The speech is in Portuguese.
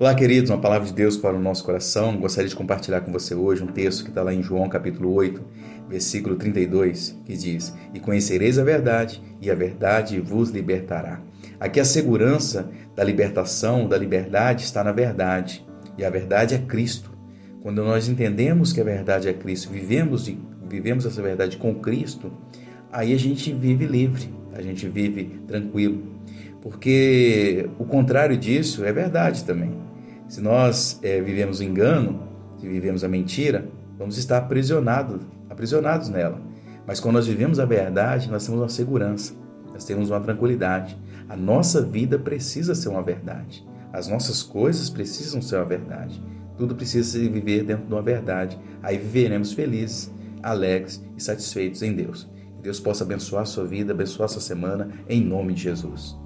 Olá, queridos, uma palavra de Deus para o nosso coração. Gostaria de compartilhar com você hoje um texto que está lá em João capítulo 8, versículo 32, que diz: E conhecereis a verdade, e a verdade vos libertará. Aqui a segurança da libertação, da liberdade, está na verdade, e a verdade é Cristo. Quando nós entendemos que a verdade é Cristo, vivemos, vivemos essa verdade com Cristo, aí a gente vive livre, a gente vive tranquilo. Porque o contrário disso é verdade também. Se nós é, vivemos o engano, se vivemos a mentira, vamos estar aprisionados, aprisionados nela. Mas quando nós vivemos a verdade, nós temos uma segurança, nós temos uma tranquilidade. A nossa vida precisa ser uma verdade. As nossas coisas precisam ser uma verdade. Tudo precisa se viver dentro de uma verdade. Aí viveremos felizes, alegres e satisfeitos em Deus. Que Deus possa abençoar a sua vida, abençoar a sua semana, em nome de Jesus.